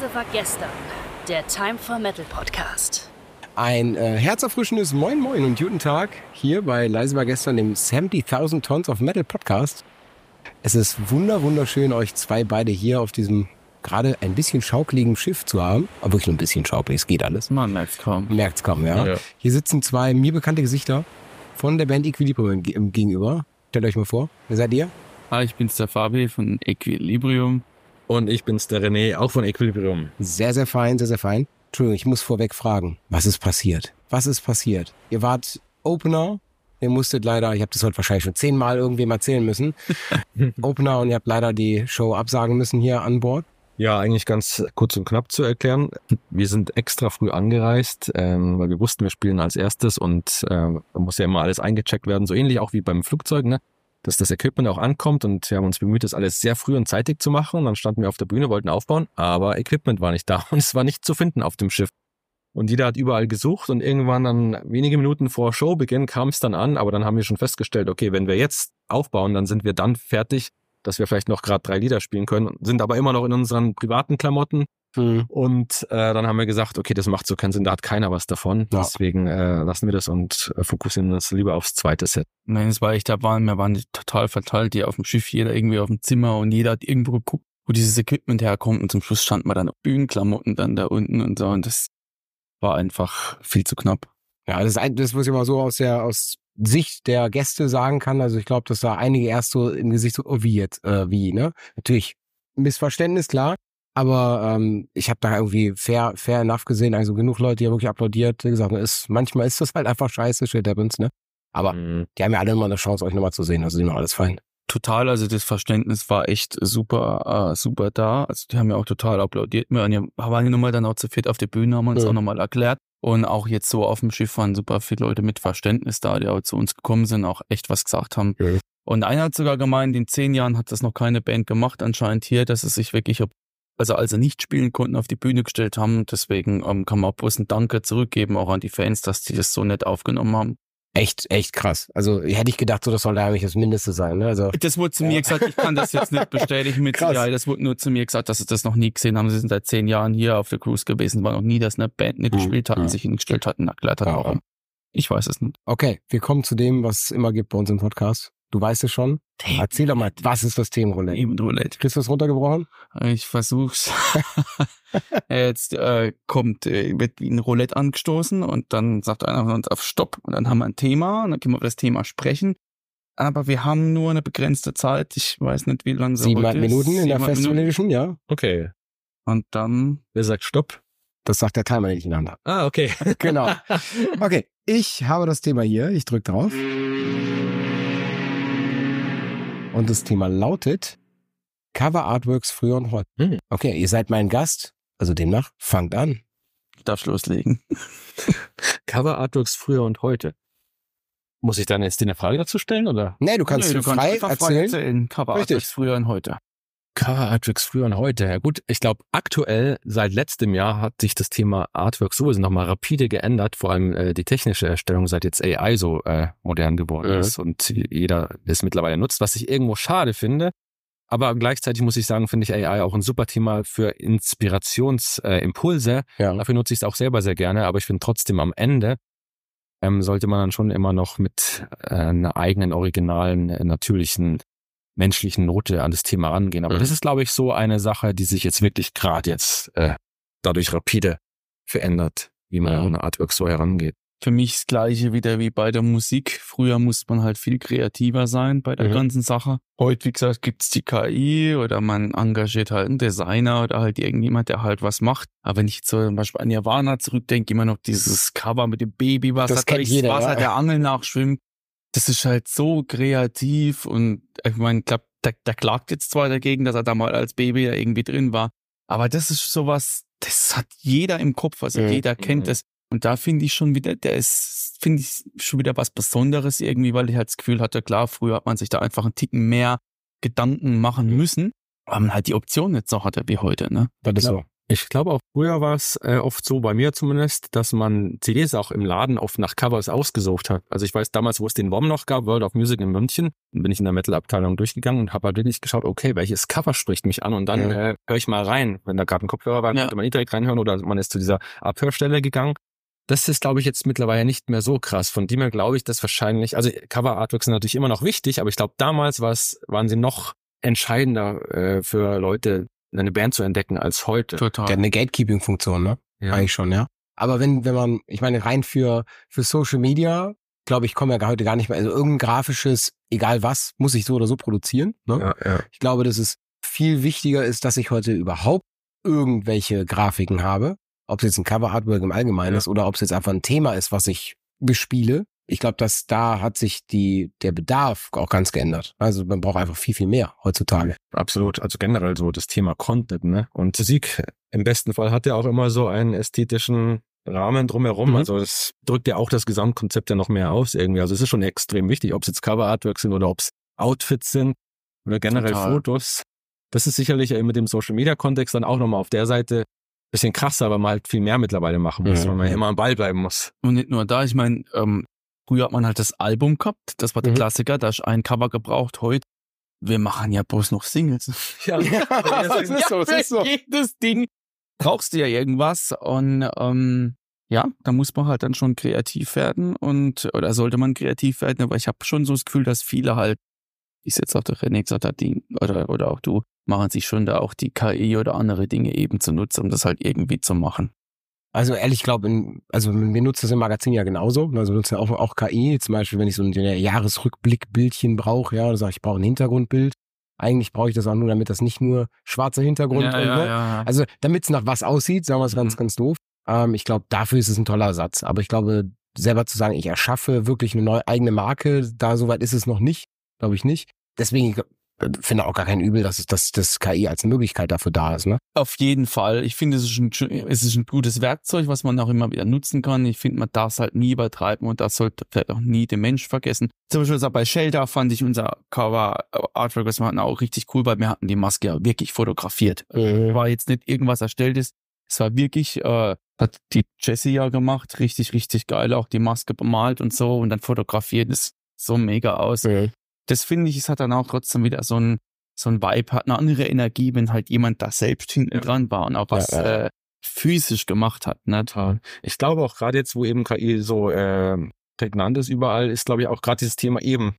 Leise war gestern. Der Time for Metal Podcast. Ein äh, herzerfrischendes Moin Moin und guten Tag hier bei Leise war gestern, dem 70.000 Tons of Metal Podcast. Es ist wunder wunderschön, euch zwei beide hier auf diesem gerade ein bisschen schaukeligen Schiff zu haben. Aber wirklich nur ein bisschen schaukelig, es geht alles. Man merkt's kaum. Merkt's kaum, ja. Ja. Hier sitzen zwei mir bekannte Gesichter von der Band Equilibrium gegenüber. Stellt euch mal vor, wer seid ihr? Hi, ich bin's der Fabi von Equilibrium. Und ich bin's, der René, auch von Equilibrium. Sehr, sehr fein, sehr, sehr fein. Entschuldigung, ich muss vorweg fragen, was ist passiert? Was ist passiert? Ihr wart Opener, ihr musstet leider, ich habe das heute wahrscheinlich schon zehnmal irgendwem erzählen müssen, Opener und ihr habt leider die Show absagen müssen hier an Bord. Ja, eigentlich ganz kurz und knapp zu erklären. Wir sind extra früh angereist, ähm, weil wir wussten, wir spielen als erstes und äh, da muss ja immer alles eingecheckt werden, so ähnlich auch wie beim Flugzeug, ne? Dass das Equipment auch ankommt und wir haben uns bemüht, das alles sehr früh und zeitig zu machen und dann standen wir auf der Bühne, wollten aufbauen, aber Equipment war nicht da und es war nicht zu finden auf dem Schiff. Und jeder hat überall gesucht und irgendwann dann wenige Minuten vor Showbeginn kam es dann an, aber dann haben wir schon festgestellt, okay, wenn wir jetzt aufbauen, dann sind wir dann fertig, dass wir vielleicht noch gerade drei Lieder spielen können, sind aber immer noch in unseren privaten Klamotten. Und äh, dann haben wir gesagt, okay, das macht so keinen Sinn, da hat keiner was davon. Ja. Deswegen äh, lassen wir das und äh, fokussieren uns lieber aufs zweite Set. Nein, es war echt, da waren, wir waren total verteilt, hier auf dem Schiff, jeder irgendwie auf dem Zimmer und jeder hat irgendwo geguckt, wo dieses Equipment herkommt und zum Schluss standen wir dann auf Bühnenklamotten dann da unten und so und das war einfach viel zu knapp. Ja, das ist ein, das, was ich mal so aus der aus Sicht der Gäste sagen kann. Also ich glaube, dass da einige erst so im Gesicht so, oh, wie jetzt, äh, wie, ne? Natürlich, Missverständnis, klar. Aber ähm, ich habe da irgendwie fair, fair enough gesehen, also genug Leute, die haben wirklich applaudiert, die gesagt, ist, manchmal ist das halt einfach scheiße, shit happens, ne? Aber Mhm. die haben ja alle immer eine Chance, euch nochmal zu sehen, also die noch alles fein. Total, also das Verständnis war echt super, äh, super da. Also die haben ja auch total applaudiert. Wir waren ja, nochmal dann auch zu viert auf der Bühne, haben uns Ja. auch nochmal erklärt. Und auch jetzt so auf dem Schiff waren super viele Leute mit Verständnis da, die auch zu uns gekommen sind, auch echt was gesagt haben. Ja. Und einer hat sogar gemeint, in zehn Jahren hat das noch keine Band gemacht, anscheinend hier, dass sie sich wirklich, also als sie nicht spielen konnten, auf die Bühne gestellt haben. Deswegen ähm, kann man auch bloß ein Danke zurückgeben, auch an die Fans, dass die das so nett aufgenommen haben. Echt, echt krass. Also hätte ich gedacht, so das soll eigentlich das Mindeste sein, ne? Also Das wurde zu mir gesagt, ich kann das jetzt nicht bestätigen mit Krass. Sicherheit. Das wurde nur zu mir gesagt, dass sie das noch nie gesehen haben. Sie sind seit zehn Jahren hier auf der Cruise gewesen, war noch nie, dass eine Band nicht Mhm. gespielt hat und Mhm. sich hingestellt hat erklärt hat, Ja. warum. Ich weiß es nicht. Okay, wir kommen zu dem, was es immer gibt bei uns im Podcast. Du weißt es schon. Erzähl doch mal, was ist das Themenroulette? Eben Roulette. Kriegst du das runtergebrochen? Ich versuch's. Jetzt äh, kommt, äh, wird wie ein Roulette angestoßen und dann sagt einer von uns auf Stopp und dann haben wir ein Thema und dann können wir über das Thema sprechen. Aber wir haben nur eine begrenzte Zeit. Ich weiß nicht, wie lange so Siebeneinhalb heute ist. Minuten in der Festival. Edition, ja. Okay. Und dann Wer sagt Stopp? Das sagt der Timer nicht in der Hand. hat. Ah, okay. Genau. Okay, ich habe das Thema hier. Ich drücke drauf. Und das Thema lautet Cover Artworks früher und heute. Hm. Okay, ihr seid mein Gast. Also demnach, fangt an. darfst du loslegen. Cover Artworks früher und heute. Muss ich dann jetzt dir eine Frage dazu stellen oder? Nee, du kannst Nee, frei einfach erzählen. Cover Richtig. Artworks früher und heute. Artworks früher und heute. Ja gut, ich glaube aktuell seit letztem Jahr hat sich das Thema Artwork sowieso nochmal rapide geändert, vor allem äh, die technische Erstellung, seit jetzt AI so äh, modern geworden Mhm. ist und jeder es mittlerweile nutzt, was ich irgendwo schade finde. Aber gleichzeitig muss ich sagen, finde ich AI auch ein super Thema für Inspirationsimpulse. Äh. Ja. Dafür nutze ich es auch selber sehr gerne, aber ich finde trotzdem am Ende ähm, sollte man dann schon immer noch mit äh, einer eigenen, originalen, äh, natürlichen, menschlichen Note an das Thema rangehen. Aber Mhm. das ist, glaube ich, so eine Sache, die sich jetzt wirklich gerade jetzt äh, dadurch rapide verändert, wie man Ja. an Artwork so herangeht. Für mich das gleiche wieder wie bei der Musik. Früher musste man halt viel kreativer sein bei der Mhm. ganzen Sache. Heute, wie gesagt, gibt's die KI oder man engagiert halt einen Designer oder halt irgendjemand, der halt was macht. Aber wenn ich so zum Beispiel an Nirvana zurückdenke, immer noch dieses Cover mit dem Baby, was Das durchs jeder, Wasser ja. der Angel nachschwimmt. Das ist halt so kreativ und ich meine, glaub, der, der klagt jetzt zwar dagegen, dass er da mal als Baby da irgendwie drin war, aber das ist sowas, das hat jeder im Kopf, also Mhm. jeder kennt Mhm. es. Und da finde ich schon wieder, der ist, finde ich schon wieder was Besonderes irgendwie, weil ich halt das Gefühl hatte, klar, früher hat man sich da einfach einen Ticken mehr Gedanken machen müssen, weil man halt die Option nicht so hatte wie heute, ne? Das ist so. Ich glaube auch früher war es äh, oft so, bei mir zumindest, dass man CDs auch im Laden oft nach Covers ausgesucht hat. Also ich weiß damals, wo es den WOM noch gab, World of Music in München, bin ich in der Metal-Abteilung durchgegangen und habe halt wirklich geschaut, okay, welches Cover spricht mich an und dann Mhm. äh, höre ich mal rein. Wenn da gerade ein Kopfhörer war, Ja. konnte man nicht direkt reinhören oder man ist zu dieser Abhörstelle gegangen. Das ist, glaube ich, jetzt mittlerweile nicht mehr so krass. Von dem her glaube ich, dass wahrscheinlich, also Cover-Artworks sind natürlich immer noch wichtig, aber ich glaube, damals war's, waren sie noch entscheidender äh, für Leute, eine Band zu entdecken als heute. Total. Der hat eine Gatekeeping-Funktion, ne? Ja. Eigentlich schon, ja. Aber wenn, wenn man, ich meine, rein für, für Social Media, glaube ich, kommen ja heute gar nicht mehr, also irgendein grafisches, egal was, muss ich so oder so produzieren. Ne? Ja, ja. Ich glaube, dass es viel wichtiger ist, dass ich heute überhaupt irgendwelche Grafiken habe. Ob es jetzt ein Cover-Artwork im Allgemeinen Ja. ist oder ob es jetzt einfach ein Thema ist, was ich bespiele. Ich glaube, dass da hat sich die, der Bedarf auch ganz geändert. Also man braucht einfach viel, viel mehr heutzutage. Absolut. Also generell so das Thema Content, ne? Und Musik im besten Fall hat ja auch immer so einen ästhetischen Rahmen drumherum. Mhm. Also das drückt ja auch das Gesamtkonzept ja noch mehr aus irgendwie. Also es ist schon extrem wichtig, ob es jetzt Cover-Artworks sind oder ob es Outfits sind oder generell Total. Fotos. Das ist sicherlich mit dem Social-Media-Kontext dann auch nochmal auf der Seite bisschen krasser, weil man halt viel mehr mittlerweile machen muss, Mhm. weil man ja immer am Ball bleiben muss. Und nicht nur da, ich meine, ähm, früher hat man halt das Album gehabt, das war der Mhm. Klassiker, da ist ein Cover gebraucht. Heute, wir machen ja bloß noch Singles. Ja, das ist so, das ist so. Jedes Ding brauchst du ja irgendwas und ähm, ja, da muss man halt dann schon kreativ werden und oder sollte man kreativ werden, aber ich habe schon so das Gefühl, dass viele halt, es jetzt auch der René gesagt hat, die, oder, oder auch du, machen sich schon da auch die KI oder andere Dinge eben zunutze, um das halt irgendwie zu machen. Also ehrlich, ich glaube, also wir nutzen das im Magazin ja genauso. Also wir nutzen ja auch, auch KI. Zum Beispiel, wenn ich so ein Jahresrückblickbildchen brauche, ja, oder sage ich brauche ein Hintergrundbild. Eigentlich brauche ich das auch nur, damit das nicht nur schwarzer Hintergrund und, ne? ja. Also damit es nach was aussieht, sagen wir es ganz, Mhm. ganz doof. Ähm, ich glaube, dafür ist es ein toller Satz. Aber ich glaube, selber zu sagen, ich erschaffe wirklich eine neue eigene Marke, da soweit ist es noch nicht, glaube ich nicht. Deswegen ich finde auch gar kein Übel, dass dass das KI als Möglichkeit dafür da ist. Ne? Auf jeden Fall. Ich finde, es ist, ein, es ist ein gutes Werkzeug, was man auch immer wieder nutzen kann. Ich finde, man darf es halt nie übertreiben und das sollte vielleicht auch nie den Mensch vergessen. Zum Beispiel bei Shelter fand ich unser Cover äh, Artwork, was wir hatten, auch richtig cool, weil wir hatten die Maske ja wirklich fotografiert. War jetzt nicht irgendwas erstelltes. Es war wirklich, äh, hat die Jessie ja gemacht, richtig, richtig geil, auch die Maske bemalt und so und dann fotografiert. Das so mega aus das finde ich, es hat dann auch trotzdem wieder so ein, so ein Vibe, hat eine andere Energie, wenn halt jemand da selbst hinten dran war und auch was Ja, ja. Äh, physisch gemacht hat. Ne? Total. Ich glaube auch gerade jetzt, wo eben KI so äh, prägnant ist überall, ist glaube ich auch gerade dieses Thema eben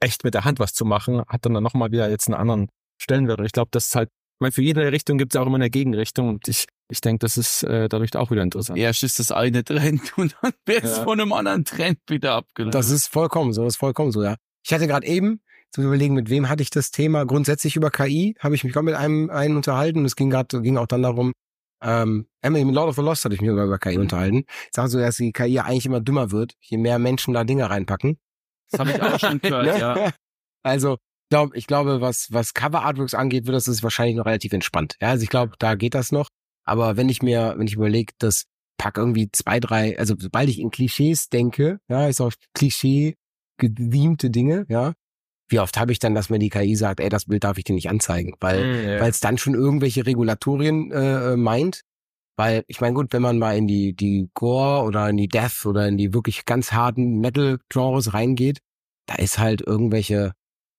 echt mit der Hand was zu machen, hat dann nochmal wieder jetzt einen anderen Stellenwert. Und ich glaube, das ist halt, ich meine, für jede Richtung gibt es auch immer eine Gegenrichtung und ich, ich denke, das ist äh, dadurch auch wieder interessant. Erst ist das eine Trend und dann wird es Ja. von einem anderen Trend wieder abgelöst. Das ist vollkommen so, das ist vollkommen so, ja. Ich hatte gerade eben, zu überlegen, mit wem hatte ich das Thema grundsätzlich über KI, habe ich mich gerade mit einem einen unterhalten und es ging gerade, ging auch dann darum, ähm, Emily mit Lord of the Lost hatte ich mich über, KI unterhalten. Ich sage so, dass die KI eigentlich immer dümmer wird, je mehr Menschen da Dinge reinpacken. das habe ich auch schon gehört, ja. Also, ich glaube, ich glaube, was, was Cover Artworks angeht, wird das ist wahrscheinlich noch relativ entspannt. Ja, also ich glaube, da geht das noch. Aber wenn ich mir, wenn ich überlege, dass pack irgendwie zwei, drei, also sobald ich in Klischees denke, ja, ist auch Klischee gediemte Dinge, ja. Wie oft habe ich dann, dass mir die KI sagt, ey, das Bild darf ich dir nicht anzeigen, weil Mhm, weil es dann schon irgendwelche Regulatorien äh, meint. Weil ich meine, gut, wenn man mal in die die Gore oder in die Death oder in die wirklich ganz harten Metal-Genres reingeht, da ist halt irgendwelche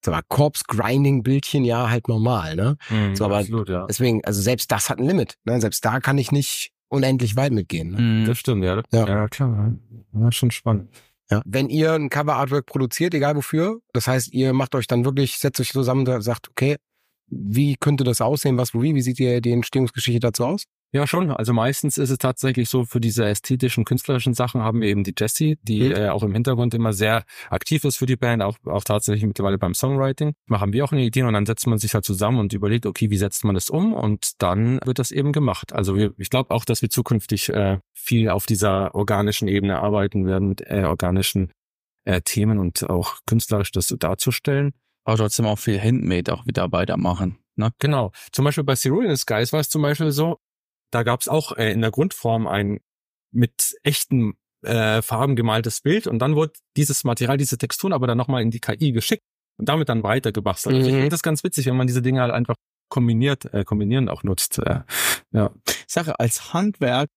sag mal, Corpse-Grinding-Bildchen ja halt normal, ne? Mhm, So, aber absolut, ja. Deswegen, also selbst das hat ein Limit. Ne? Selbst da kann ich nicht unendlich weit mitgehen. Ne? Mhm. Das stimmt, ja. Ja. Ja, klar. Ja, schon spannend. Ja. Wenn ihr ein Cover-Artwork produziert, egal wofür, das heißt, ihr macht euch dann wirklich, setzt euch zusammen und sagt, okay, wie könnte das aussehen, was, wo, wie, wie sieht die, die Entstehungsgeschichte dazu aus? Ja, schon. Also meistens ist es tatsächlich so, für diese ästhetischen, künstlerischen Sachen haben wir eben die Jessie, die Mhm. äh, auch im Hintergrund immer sehr aktiv ist für die Band, auch, auch tatsächlich mittlerweile beim Songwriting. Machen wir auch eine Idee und dann setzt man sich halt zusammen und überlegt, okay, wie setzt man das um? Und dann wird das eben gemacht. Also wir, ich glaube auch, dass wir zukünftig äh, viel auf dieser organischen Ebene arbeiten werden, mit äh, organischen äh, Themen und auch künstlerisch das darzustellen. Aber trotzdem auch viel Handmade auch wieder weitermachen. Ne? Genau. Zum Beispiel bei Cerulean Skies war es zum Beispiel so, da gab es auch äh, in der Grundform ein mit echten äh, Farben gemaltes Bild und dann wurde dieses Material, diese Texturen aber dann nochmal in die KI geschickt und damit dann weiter gebastelt. Also ich Mhm. finde das ganz witzig, wenn man diese Dinge halt einfach kombiniert, äh, kombinieren auch nutzt. Äh, ja. Sache, als Handwerk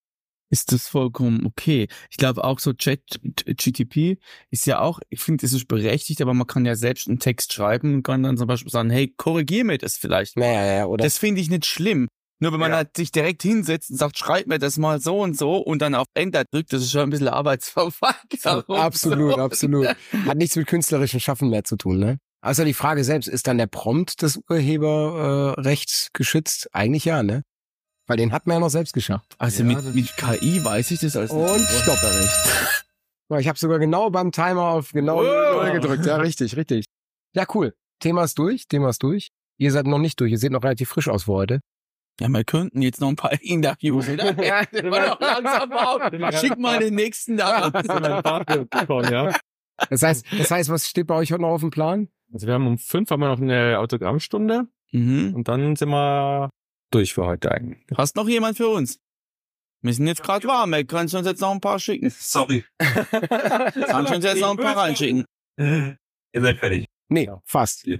ist das vollkommen okay. Ich glaube auch so Chat GTP ist ja auch, ich finde, es ist berechtigt, aber man kann ja selbst einen Text schreiben und kann dann zum Beispiel sagen, hey, korrigier mir das vielleicht. Naja, ja, oder? Das finde ich nicht schlimm. Nur wenn man Ja. halt sich direkt hinsetzt und sagt, schreib mir das mal so und so und dann auf Enter drückt, das ist schon ein bisschen Arbeitsverweigerung. absolut, So. absolut. Hat nichts mit künstlerischem Schaffen mehr zu tun, ne? Außer die Frage selbst, ist dann der Prompt des Urheberrechts geschützt? Eigentlich ja, ne? Weil den hat man ja noch selbst geschafft. Also Ja, mit, mit KI weiß ich das als Und stopp. Ich habe sogar genau beim Timer auf genau Oh. gedrückt. Ja, richtig, richtig. Ja, cool. Thema ist durch, Thema ist durch. Ihr seid noch nicht durch. Ihr seht noch relativ frisch aus für heute. Ja, wir könnten jetzt noch ein paar Interviews, oder? Ja. Schick mal den nächsten da. Das heißt, das heißt, was steht bei euch heute noch auf dem Plan? Also wir haben um fünf haben wir noch eine Autogrammstunde Mhm. und dann sind wir durch für heute eigentlich. Hast noch jemand für uns? Wir sind jetzt gerade warm, ey. Kannst du uns jetzt noch ein paar schicken? Sorry. Kannst du uns jetzt noch ein paar reinschicken? Ihr seid fertig. Nee, fast.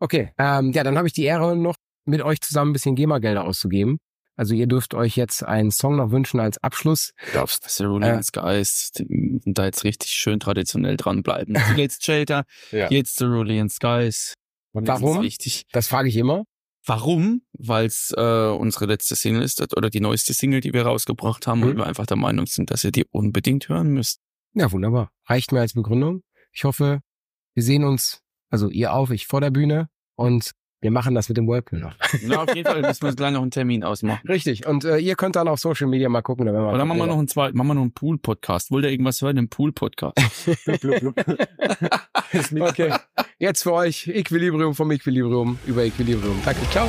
Okay, ähm, ja, dann habe ich die Ehre noch mit euch zusammen ein bisschen GEMA-Gelder auszugeben. Also ihr dürft euch jetzt einen Song noch wünschen als Abschluss. darfst. Cerulean Äh. Skies, die- da jetzt richtig schön traditionell dranbleiben. Jetzt Shelter, Ja. jetzt Cerulean Skies. Das Warum? ist wichtig. Das frage ich immer. Warum? Weil es äh, unsere letzte Single ist oder die neueste Single, die wir rausgebracht haben Mhm. und wir einfach der Meinung sind, dass ihr die unbedingt hören müsst. Ja, wunderbar. Reicht mir als Begründung. Ich hoffe, wir sehen uns, also ihr auf, ich vor der Bühne und wir machen das mit dem Whirlpool noch. Na, auf jeden Fall müssen wir uns gleich noch einen Termin ausmachen. Richtig. Und äh, ihr könnt dann auf Social Media mal gucken. Dann Oder machen wir noch einen zweiten, machen wir noch einen Pool-Podcast. Wollt ihr irgendwas hören? Einen Pool-Podcast. Okay. Jetzt für euch Equilibrium vom Equilibrium über Equilibrium. Danke. Ciao.